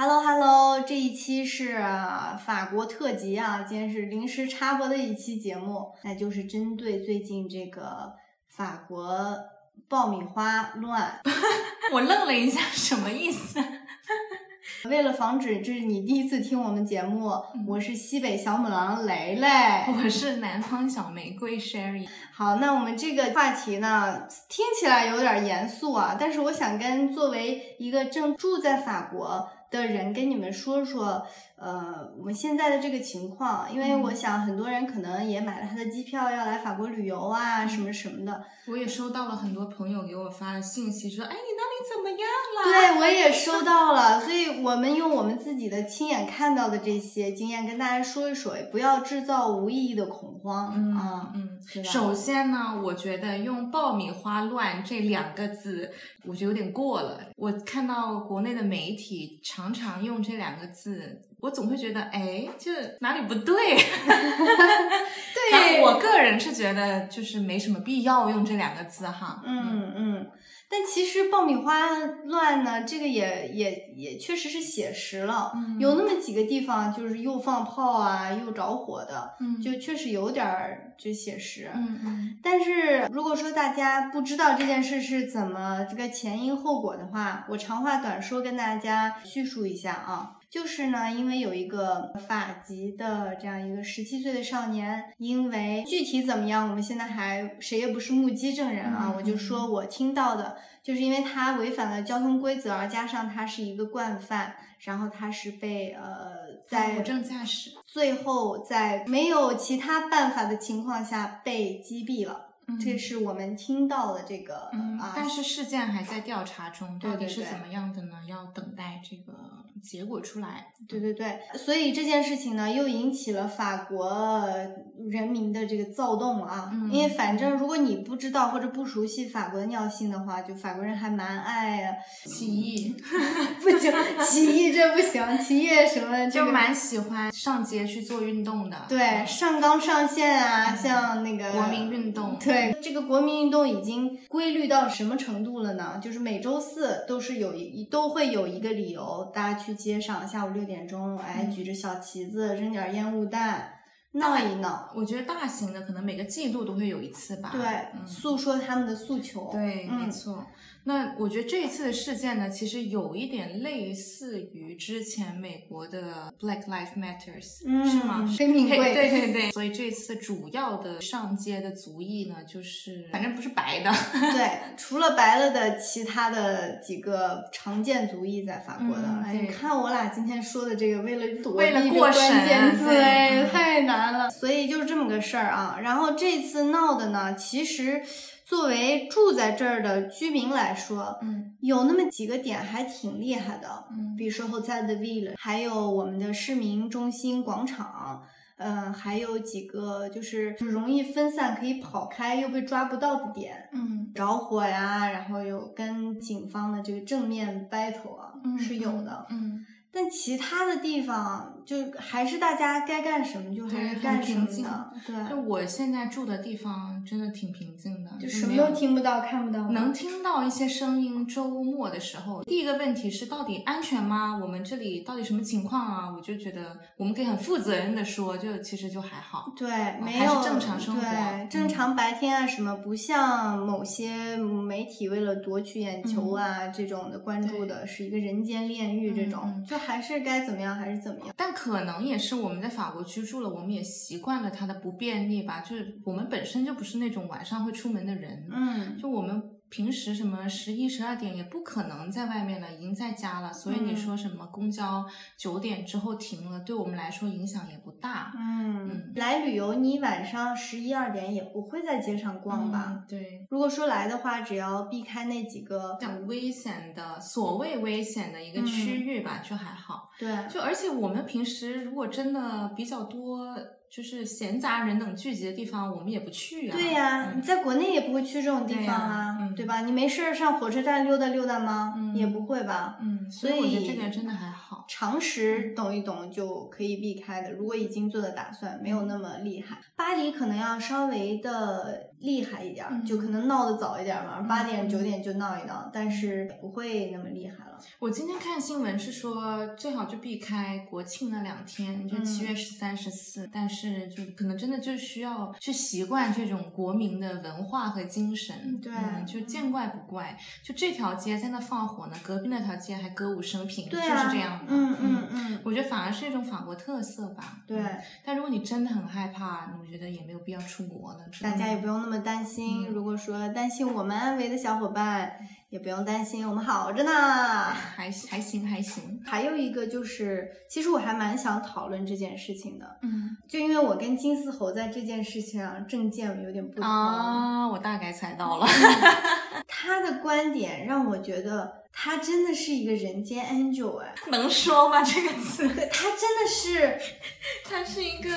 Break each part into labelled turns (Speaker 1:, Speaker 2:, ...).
Speaker 1: Hello Hello，这一期是法国特辑啊，今天是临时插播的一期节目，那就是针对最近这个法国爆米花乱。
Speaker 2: 我愣了一下，什么意思？
Speaker 1: 为了防止这是你第一次听我们节目，我是西北小母狼雷雷，
Speaker 2: 我是南方小玫瑰 Sherry。
Speaker 1: 好，那我们这个话题呢，听起来有点严肃啊，但是我想跟作为一个正住在法国。的人跟你们说说，呃，我们现在的这个情况，因为我想很多人可能也买了他的机票要来法国旅游啊，什么什么的。
Speaker 2: 我也收到了很多朋友给我发的信息，说，哎，你那里怎么样了？
Speaker 1: 对，我也收到了。所以我们用我们自己的亲眼看到的这些经验跟大家说一说，不要制造无意义的恐慌啊。
Speaker 2: 嗯，首先呢，我觉得用“爆米花乱”这两个字，我觉得有点过了。我看到国内的媒体。常常用这两个字，我总会觉得，哎，就哪里不对。
Speaker 1: 对，
Speaker 2: 我个人是觉得，就是没什么必要用这两个字哈。
Speaker 1: 嗯嗯。但其实爆米花乱呢，这个也也也确实是写实了，有那么几个地方就是又放炮啊，又着火的，就确实有点儿就写实。
Speaker 2: 嗯嗯。
Speaker 1: 但是如果说大家不知道这件事是怎么这个前因后果的话，我长话短说跟大家叙述一下啊。就是呢，因为有一个法籍的这样一个十七岁的少年，因为具体怎么样，我们现在还谁也不是目击证人啊。我就说我听到的，就是因为他违反了交通规则，而加上他是一个惯犯，然后他是被呃在
Speaker 2: 无证驾驶，
Speaker 1: 最后在没有其他办法的情况下被击毙了。这是我们听到的这个啊，
Speaker 2: 但是事件还在调查中，到底是怎么样的呢？要等待这个结果出来。
Speaker 1: 对对对，所以这件事情呢，又引起了法国人民的这个躁动啊。因为反正如果你不知道或者不熟悉法国的尿性的话，就法国人还蛮爱
Speaker 2: 起义，
Speaker 1: 不行，起义这不行，起义什么
Speaker 2: 就蛮喜欢上街去做运动的。
Speaker 1: 对，上纲上线啊，像那个
Speaker 2: 国民运动，
Speaker 1: 对。这个国民运动已经规律到什么程度了呢？就是每周四都是有一都会有一个理由，大家去街上，下午六点钟，哎，举着小旗子，扔点烟雾弹，闹一闹。
Speaker 2: 我觉得大型的可能每个季度都会有一次吧。
Speaker 1: 对，诉说他们的诉求。
Speaker 2: 对，没错。那我觉得这一次的事件呢，其实有一点类似于之前美国的 Black Lives Matters，是吗？
Speaker 1: 生命贵。
Speaker 2: 对对 对。所以这次主要的上街的族裔呢，就是反正不是白的。
Speaker 1: 对，除了白了的其他的几个常见族裔在法国的。哎，你看我俩今天说的这个，为了躲避这个关键字，哎，太难了。所以就是这么个事儿啊。然后这次闹的呢，其实。作为住在这儿的居民来说，
Speaker 2: 嗯，
Speaker 1: 有那么几个点还挺厉害的，
Speaker 2: 嗯，
Speaker 1: 比如说 Hotel de Ville，还有我们的市民中心广场，嗯，还有几个就是容易分散可以跑开又被抓不到的点，
Speaker 2: 嗯，
Speaker 1: 着火呀，然后有跟警方的这个正面 battle 啊，是有的，
Speaker 2: 嗯。
Speaker 1: 但其他的地方就还是大家该干什么就还是干什么的，对。
Speaker 2: 就我现在住的地方真的挺平静的，
Speaker 1: 就什么都听不到、看不到。
Speaker 2: 能听到一些声音。周末的时候，第一个问题是到底安全吗？我们这里到底什么情况啊？我就觉得我们可以很负责任的说，就其实就还好。
Speaker 1: 对，没有
Speaker 2: 正常生活。
Speaker 1: 对，正常白天啊什么，不像某些媒体为了夺取眼球啊这种的关注的是一个人间炼狱这种就。还是该怎么样还是怎么样，
Speaker 2: 但可能也是我们在法国居住了，我们也习惯了它的不便利吧。就是我们本身就不是那种晚上会出门的人，
Speaker 1: 嗯，
Speaker 2: 就我们。平时什么十一十二点也不可能在外面了，已经在家了。所以你说什么公交九点之后停了，对我们来说影响也不大。
Speaker 1: 嗯，来旅游你晚上十一二点也不会在街上逛吧？
Speaker 2: 对。
Speaker 1: 如果说来的话，只要避开那几个
Speaker 2: 像危险的所谓危险的一个区域吧，就还好。
Speaker 1: 对。
Speaker 2: 就而且我们平时如果真的比较多。就是闲杂人等聚集的地方，我们也不去啊。
Speaker 1: 对呀，你在国内也不会去这种地方啊，对吧？你没事儿上火车站溜达溜达吗？也不会吧。
Speaker 2: 嗯，
Speaker 1: 所以
Speaker 2: 我觉得这点真的还好，
Speaker 1: 常识懂一懂就可以避开的。如果已经做的打算，没有那么厉害。巴黎可能要稍微的厉害一点就可能闹得早一点儿嘛，八点
Speaker 2: 嗯
Speaker 1: 九点就闹一闹，但是不会那么厉害了。
Speaker 2: 我今天看新闻是说，最好就避开国庆那两天，就
Speaker 1: 嗯
Speaker 2: 七月十三、十四。但是就可能真的就需要去习惯这种国民的文化和精神。
Speaker 1: 对
Speaker 2: 嗯，就见怪不怪。就这条街在那放火呢，隔壁那条街还歌舞升平，
Speaker 1: 对啊，
Speaker 2: 就是这样的。
Speaker 1: 嗯嗯嗯，
Speaker 2: 我觉得反而是一种法国特色吧。
Speaker 1: 对，
Speaker 2: 嗯但如果你真的很害怕，我觉得也没有必要出国了。
Speaker 1: 大家也不用那么担心。
Speaker 2: 嗯
Speaker 1: 如果说担心我们安危的小伙伴，也不用担心，我们好着呢。
Speaker 2: 还还行还行。
Speaker 1: 还有一个就是，其实我还蛮想讨论这件事情的，
Speaker 2: 嗯
Speaker 1: 就因为我跟金丝猴在这件事情上政见有点不同。
Speaker 2: 啊，我大概猜到了。
Speaker 1: 他的观点让我觉得他真的是一个人间 angel 哎，
Speaker 2: 能说吗？这个词？
Speaker 1: 他真的是，
Speaker 2: 他是一个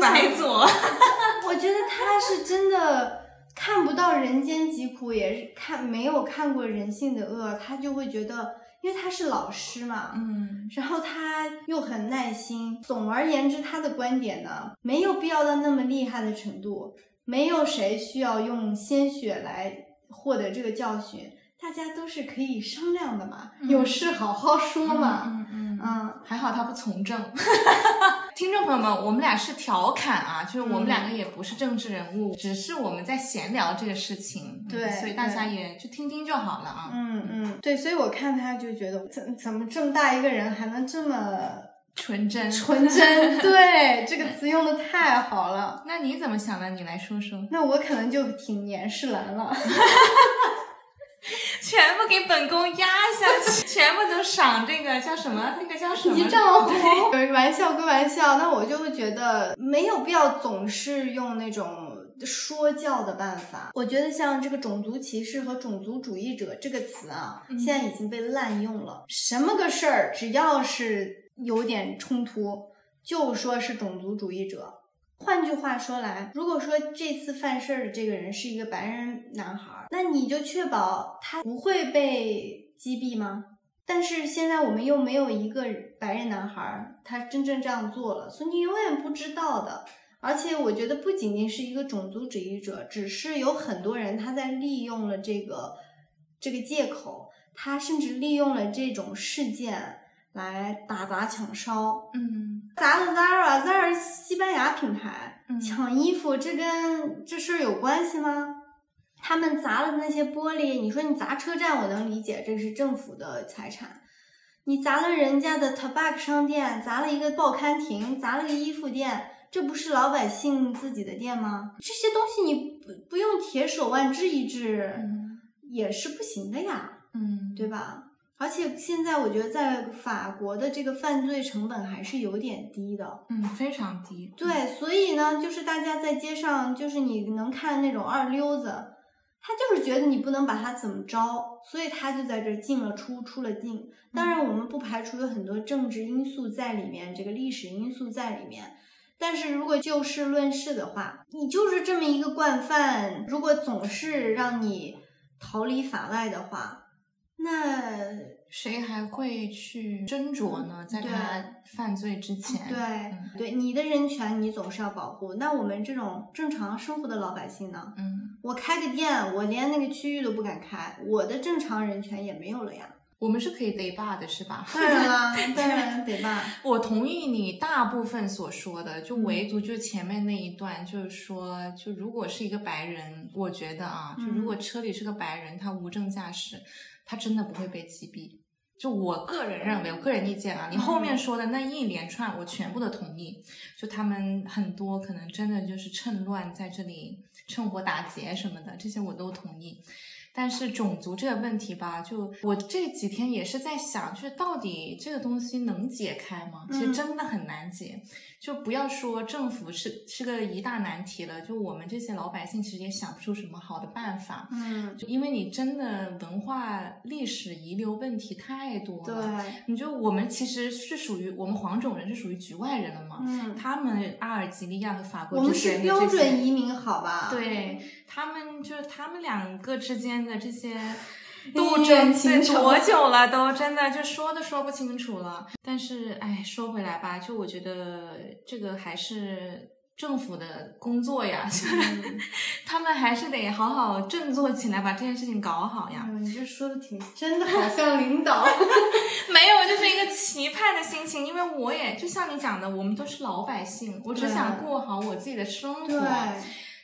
Speaker 2: 白左。
Speaker 1: 我觉得他是真的看不到人间疾苦，也是看没有看过人性的恶，他就会觉得，因为他是老师嘛，
Speaker 2: 嗯
Speaker 1: 然后他又很耐心。总而言之，他的观点呢，没有必要到那么厉害的程度，没有谁需要用鲜血来获得这个教训，大家都是可以商量的嘛，
Speaker 2: 嗯
Speaker 1: 有事好好说嘛。
Speaker 2: 嗯嗯
Speaker 1: 嗯，
Speaker 2: 还好他不从政。听众朋友们，我们俩是调侃啊，就是我们
Speaker 1: 嗯
Speaker 2: 两个也不是政治人物，只是我们在闲聊这个事情，嗯
Speaker 1: 对
Speaker 2: 所以大家也就听听就好了啊。
Speaker 1: 嗯嗯，对，所以我看他就觉得，怎怎么这么大一个人还能这么
Speaker 2: 纯真，
Speaker 1: 纯真？对，这个词用的太好了。
Speaker 2: 那你怎么想的？你来说说。
Speaker 1: 那我可能就挺年世兰了。
Speaker 2: 全部给本宫压下去，全部都赏这个叫什么？那个叫什么？
Speaker 1: 一丈红。玩笑归玩笑，那我就会觉得没有必要总是用那种说教的办法。我觉得像这个种族歧视和种族主义者这个词啊，
Speaker 2: 嗯
Speaker 1: 现在已经被滥用了。什么个事儿，只要是有点冲突，就说是种族主义者。换句话说来，如果说这次犯事儿的这个人是一个白人男孩，那你就确保他不会被击毙吗？但是现在我们又没有一个白人男孩，他真正这样做了，所以你永远不知道的。而且我觉得不仅仅是一个种族主义者，只是有很多人他在利用了这个这个借口，他甚至利用了这种事件来打砸抢烧，
Speaker 2: 嗯
Speaker 1: 砸了 Zara，Zara 西班牙品牌，
Speaker 2: 嗯
Speaker 1: 抢衣服这跟这事儿有关系吗？他们砸了那些玻璃，你说你砸车站，我能理解，这是政府的财产。你砸了人家的 Tabac 商店，砸了一个报刊亭，砸了个衣服店，这不是老百姓自己的店吗？这些东西你不不用铁手腕治一治，
Speaker 2: 嗯
Speaker 1: 也是不行的呀。
Speaker 2: 嗯，
Speaker 1: 对吧？而且现在我觉得在法国的这个犯罪成本还是有点低的。
Speaker 2: 嗯，非常低。
Speaker 1: 对，所以呢，就是大家在街上，就是你能看那种二溜子，他就是觉得你不能把他怎么着，所以他就在这儿进了出，出了进。当然，我们不排除有很多政治因素在里面，这个历史因素在里面。但是如果就事论事的话，你就是这么一个惯犯，如果总是让你逃离法外的话，那
Speaker 2: 谁还会去斟酌呢？在他犯罪之前，
Speaker 1: 对、
Speaker 2: 嗯
Speaker 1: 对你的人权你总是要保护。那我们这种正常生活的老百姓呢？
Speaker 2: 嗯，
Speaker 1: 我开个店，我连那个区域都不敢开，我的正常人权也没有了呀。
Speaker 2: 我们是可以逮霸的，是吧？
Speaker 1: 当然啦，当然得吧。
Speaker 2: 我同意你大部分所说的，就
Speaker 1: 嗯
Speaker 2: 唯独就前面那一段，就是说，就如果是一个白人，我觉得啊，就如果
Speaker 1: 嗯
Speaker 2: 车里是个白人，他无证驾驶，他真的不会被击毙。就我个人认为，我个人意见啊，你后面说的那一连串，我全部都同意。就他们很多可能真的就是趁乱在这里趁火打劫什么的，这些我都同意。但是种族这个问题吧，就我这几天也是在想，就是到底这个东西能解开吗？其实
Speaker 1: 嗯
Speaker 2: 真的很难解。就不要说政府是是个一大难题了，就我们这些老百姓其实也想不出什么好的办法。
Speaker 1: 嗯，
Speaker 2: 就因为你真的文化历史遗留问题太多了
Speaker 1: 对，
Speaker 2: 了，你就我们其实是属于我们黄种人是属于局外人了嘛。
Speaker 1: 嗯，
Speaker 2: 他们阿尔及利亚和法国
Speaker 1: 我们是标准移民，好吧？
Speaker 2: 对他们，就是他们两个之间的这些
Speaker 1: 斗
Speaker 2: 斗争
Speaker 1: 争情
Speaker 2: 多久了，都真的就说都说不清楚了。但是，哎，说回来吧，就我觉得这个还是政府的工作呀，
Speaker 1: 嗯
Speaker 2: 他们还是得好好振作起来，把这件事情搞好呀。
Speaker 1: 嗯，你这说的挺真的，好像领导。
Speaker 2: 没有，就是一个期盼的心情，因为我也就像你讲的，我们都是老百姓，我只想过好我自己的生
Speaker 1: 对
Speaker 2: 活。，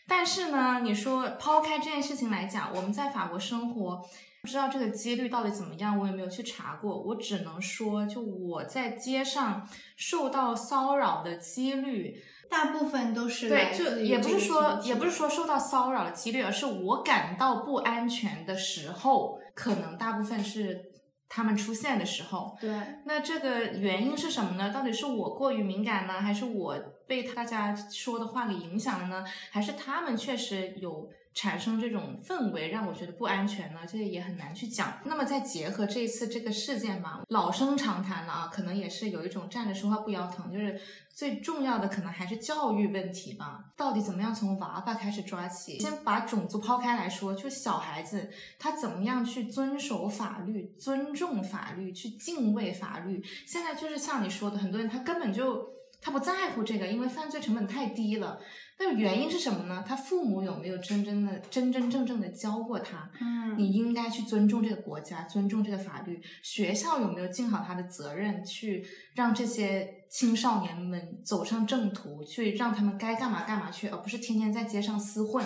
Speaker 2: 但是呢，你说抛开这件事情来讲，我们在法国生活，不知道这个几率到底怎么样，我也没有去查过。我只能说，就我在街上受到骚扰的几率，
Speaker 1: 大部分都是
Speaker 2: 对，就也不是说也不是说受到骚扰的几率，而是我感到不安全的时候，可能大部分是他们出现的时候。
Speaker 1: 对。
Speaker 2: 那这个原因是什么呢？到底是我过于敏感呢，还是我被大家说的话给影响了呢？还是他们确实有产生这种氛围，让我觉得不安全呢？这也很难去讲。那么再结合这一次这个事件吧，老生常谈了啊，可能也是有一种站着说话不腰疼，就是最重要的可能还是教育问题吧。到底怎么样从娃娃开始抓起？先把种族抛开来说，就小孩子他怎么样去遵守法律、尊重法律、去敬畏法律。现在就是像你说的，很多人他根本就他不在乎这个，因为犯罪成本太低了。那原因是什么呢？他父母有没有真真的、真真正正的教过他？
Speaker 1: 嗯，
Speaker 2: 你应该去尊重这个国家，尊重这个法律。学校有没有尽好他的责任，去让这些青少年们走上正途，去让他们该干嘛干嘛去，而不是天天在街上厮混。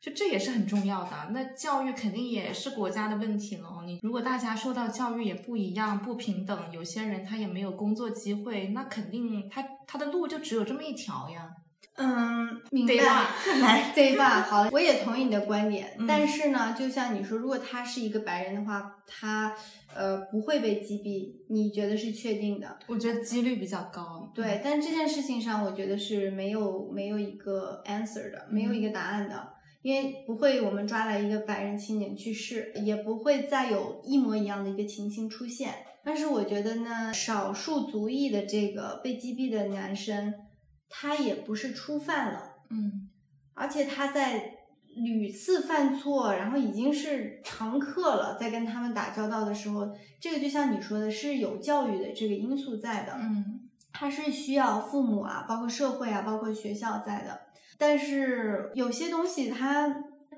Speaker 2: 就这也是很重要的。那教育肯定也是国家的问题了。你如果大家受到教育也不一样、不平等，有些人他也没有工作机会，那肯定他他的路就只有这么一条呀。
Speaker 1: 嗯，明白。来，对吧？好，我也同意你的观点，
Speaker 2: 嗯
Speaker 1: 但是呢，就像你说，如果他是一个白人的话，他呃不会被击毙，你觉得是确定的？
Speaker 2: 我觉得几率比较高。
Speaker 1: 对，但这件事情上，我觉得是没有没有一个 answer 的，没有一个答案的，因为不会我们抓来一个白人青年去世，也不会再有一模一样的一个情形出现。但是我觉得呢，少数族裔的这个被击毙的男生，他也不是初犯了。
Speaker 2: 嗯
Speaker 1: 而且他在屡次犯错，然后已经是常客了，在跟他们打交道的时候，这个就像你说的，是有教育的这个因素在的，
Speaker 2: 嗯
Speaker 1: 他是需要父母啊，包括社会啊，包括学校在的。但是有些东西它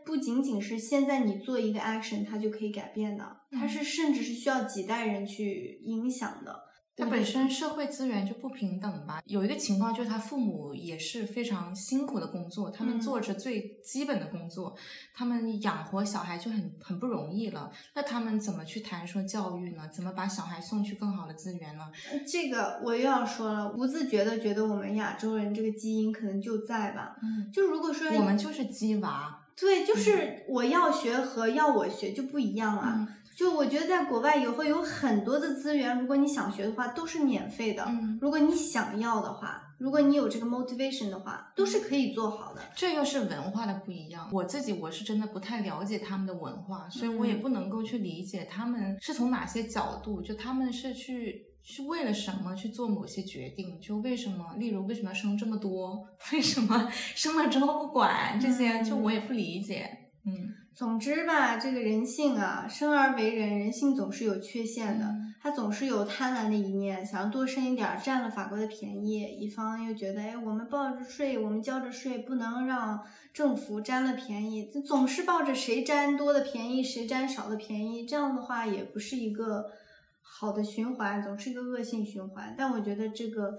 Speaker 1: 不仅仅是现在你做一个 action 它就可以改变的，它是甚至是需要几代人去影响的。
Speaker 2: 他本身社会资源就不平等吧。有一个情况就是他父母也是非常辛苦的工作，他们
Speaker 1: 嗯
Speaker 2: 做着最基本的工作，他们养活小孩就很很不容易了。那他们怎么去谈说教育呢？怎么把小孩送去更好的资源呢？
Speaker 1: 这个我又要说了，不自觉的觉得我们亚洲人这个基因可能就在吧。
Speaker 2: 嗯，
Speaker 1: 就如果说
Speaker 2: 我们就是鸡娃。
Speaker 1: 对，就是我要学和要我学就不一样了。
Speaker 2: 嗯
Speaker 1: 就我觉得在国外也会有很多的资源，如果你想学的话，都是免费的。
Speaker 2: 嗯，
Speaker 1: 如果你想要的话，如果你有这个 motivation 的话，都是可以做好的。
Speaker 2: 这又是文化的不一样。我自己我是真的不太了解他们的文化，所以我也
Speaker 1: 嗯
Speaker 2: 不能够去理解他们是从哪些角度，就他们是去是为了什么去做某些决定，就为什么，例如为什么要生这么多，为什么生了之后不管这些，就我也不理解。嗯
Speaker 1: 总之吧，这个人性啊，生而为人，人性总是有缺陷的。
Speaker 2: 嗯
Speaker 1: 他总是有贪婪的一面，想要多生一点儿，占了法国的便宜；一方又觉得，哎，我们报着税，我们交着税，不能让政府占了便宜。这总是抱着谁占多的便宜，谁占少的便宜，这样的话也不是一个好的循环，总是一个恶性循环。但我觉得这个，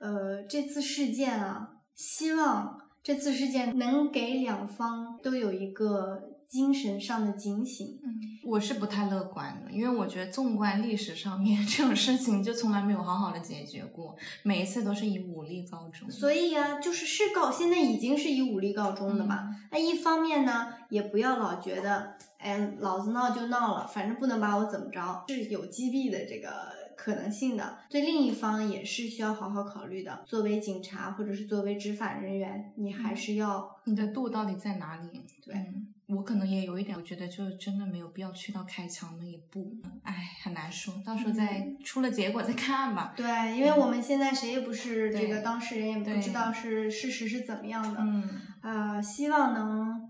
Speaker 1: 呃，这次事件啊，希望这次事件能给两方都有一个精神上的警醒。
Speaker 2: 嗯，我是不太乐观的，因为我觉得纵观历史上面 这种事情就从来没有好好的解决过，每一次都是以武力告终。
Speaker 1: 所以呀、就是是告，现在已经是以武力告终的嘛。那一方面呢，也不要老觉得，哎，老子闹就闹了，反正不能把我怎么着，是有击毙的这个可能性的。对另一方也是需要好好考虑的。作为警察或者是作为执法人员，你还是要
Speaker 2: 你的度到底在哪里？
Speaker 1: 对
Speaker 2: 嗯我可能也有一点，我觉得就真的没有必要去到开枪那一步。哎，很难说，到时候再
Speaker 1: 嗯
Speaker 2: 出了结果再看吧。
Speaker 1: 对，因为我们现在谁也不是这个当事人，也不知道是事实是怎么样的。
Speaker 2: 嗯，
Speaker 1: 啊、希望能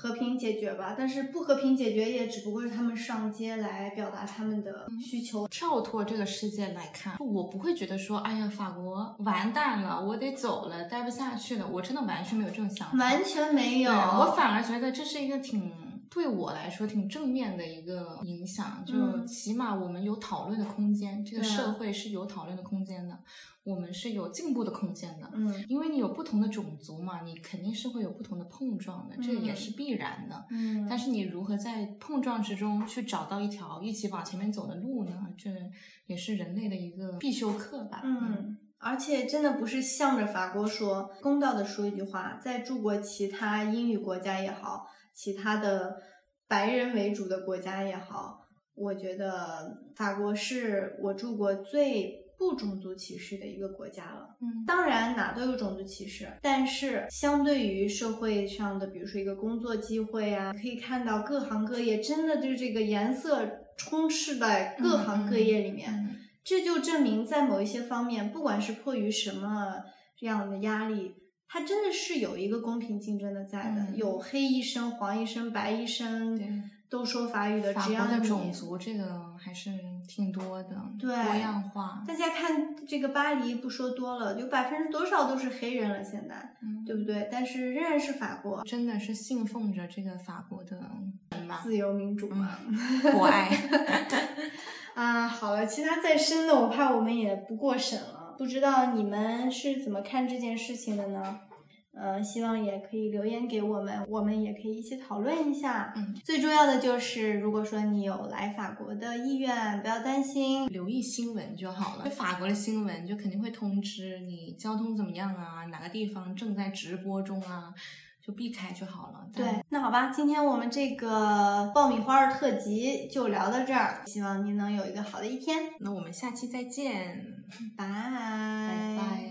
Speaker 1: 和平解决吧。但是不和平解决，也只不过是他们上街来表达他们的需求。
Speaker 2: 跳脱这个世界来看，我不会觉得说，哎呀，法国完蛋了，我得走了，待不下去了。我真的完全没有这种想法，
Speaker 1: 完全没有。
Speaker 2: 我反而觉得这是一个挺。对我来说挺正面的一个影响，就起码我们有讨论的空间，这个社会是有讨论的空间的，我们是有进步的空间的。
Speaker 1: 嗯，
Speaker 2: 因为你有不同的种族嘛，你肯定是会有不同的碰撞的，这也是必然的。
Speaker 1: 嗯，
Speaker 2: 但是你如何在碰撞之中去找到一条一起往前面走的路呢？这也是人类的一个必修课吧。
Speaker 1: 嗯，而且真的不是向着法国说，公道的说一句话，在住过其他英语国家也好。其他的白人为主的国家也好，我觉得法国是我住过最不种族歧视的一个国家了。
Speaker 2: 嗯，
Speaker 1: 当然哪都有种族歧视，但是相对于社会上的，比如说一个工作机会啊，可以看到各行各业真的就是这个颜色充斥在各行各业里面，这就证明在某一些方面，不管是迫于什么这样的压力。它真的是有一个公平竞争的在的，有黑医生、黄医生、白医生，都说法语的。
Speaker 2: 只要的种族这个还是挺多的，
Speaker 1: 对，
Speaker 2: 多样化。
Speaker 1: 大家看这个巴黎，不说多了，有百分之多少都是黑人了？现在，
Speaker 2: 嗯，
Speaker 1: 对不对？但是仍然是法国，
Speaker 2: 真的是信奉着这个法国的
Speaker 1: 自由民主嘛，
Speaker 2: 博爱。
Speaker 1: 啊，好了，其他再深的，我怕我们也不过审了。不知道你们是怎么看这件事情的呢？呃，希望也可以留言给我们，我们也可以一起讨论一下。
Speaker 2: 嗯，
Speaker 1: 最重要的就是，如果说你有来法国的意愿，不要担心，
Speaker 2: 留意新闻就好了。法国的新闻就肯定会通知你交通怎么样啊，哪个地方正在直播中啊。就避开就好了。
Speaker 1: 对，那好吧，今天我们这个爆米花特辑就聊到这儿，希望您能有一个好的一天。
Speaker 2: 那我们下期再见，
Speaker 1: 拜
Speaker 2: 拜拜。